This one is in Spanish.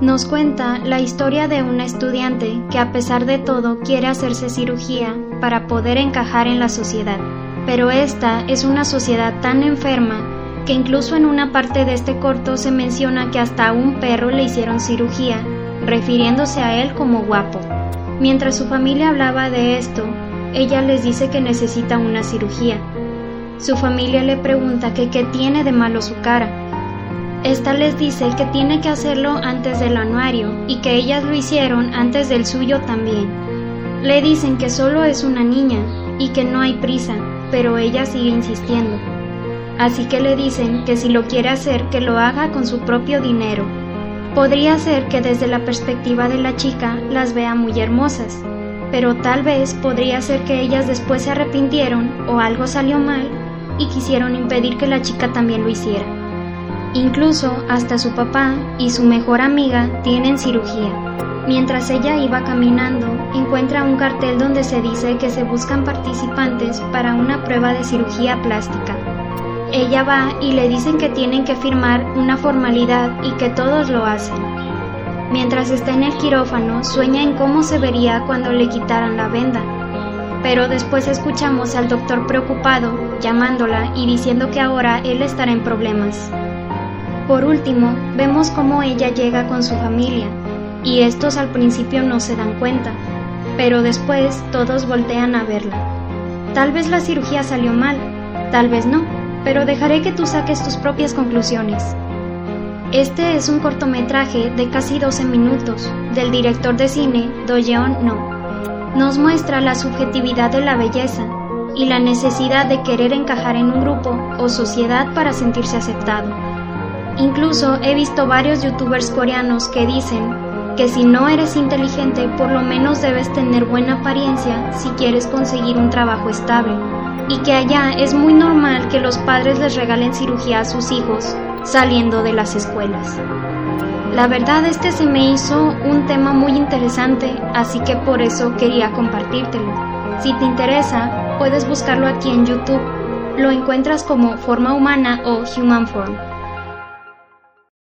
Nos cuenta la historia de una estudiante que a pesar de todo quiere hacerse cirugía para poder encajar en la sociedad, pero esta es una sociedad tan enferma que incluso en una parte de este corto se menciona que hasta a un perro le hicieron cirugía, refiriéndose a él como guapo. Mientras su familia hablaba de esto, ella les dice que necesita una cirugía. Su familia le pregunta que qué tiene de malo su cara, esta les dice que tiene que hacerlo antes del anuario y que ellas lo hicieron antes del suyo también. Le dicen que solo es una niña y que no hay prisa, pero ella sigue insistiendo. Así que le dicen que si lo quiere hacer, que lo haga con su propio dinero. Podría ser que desde la perspectiva de la chica las vea muy hermosas, pero tal vez podría ser que ellas después se arrepintieron o algo salió mal y quisieron impedir que la chica también lo hiciera. Incluso hasta su papá y su mejor amiga tienen cirugía. Mientras ella iba caminando, encuentra un cartel donde se dice que se buscan participantes para una prueba de cirugía plástica. Ella va y le dicen que tienen que firmar una formalidad y que todos lo hacen. Mientras está en el quirófano, sueña en cómo se vería cuando le quitaran la venda. Pero después escuchamos al doctor preocupado, llamándola y diciendo que ahora él estará en problemas. Por último, vemos cómo ella llega con su familia, y estos al principio no se dan cuenta, pero después todos voltean a verla. Tal vez la cirugía salió mal, tal vez no, pero dejaré que tú saques tus propias conclusiones. Este es un cortometraje de casi 12 minutos del director de cine Doyeon No. Nos muestra la subjetividad de la belleza y la necesidad de querer encajar en un grupo o sociedad para sentirse aceptado. Incluso he visto varios youtubers coreanos que dicen que si no eres inteligente por lo menos debes tener buena apariencia si quieres conseguir un trabajo estable y que allá es muy normal que los padres les regalen cirugía a sus hijos saliendo de las escuelas. La verdad este se me hizo un tema muy interesante, así que por eso quería compartírtelo. Si te interesa, puedes buscarlo aquí en YouTube. Lo encuentras como Forma Humana o Human Form.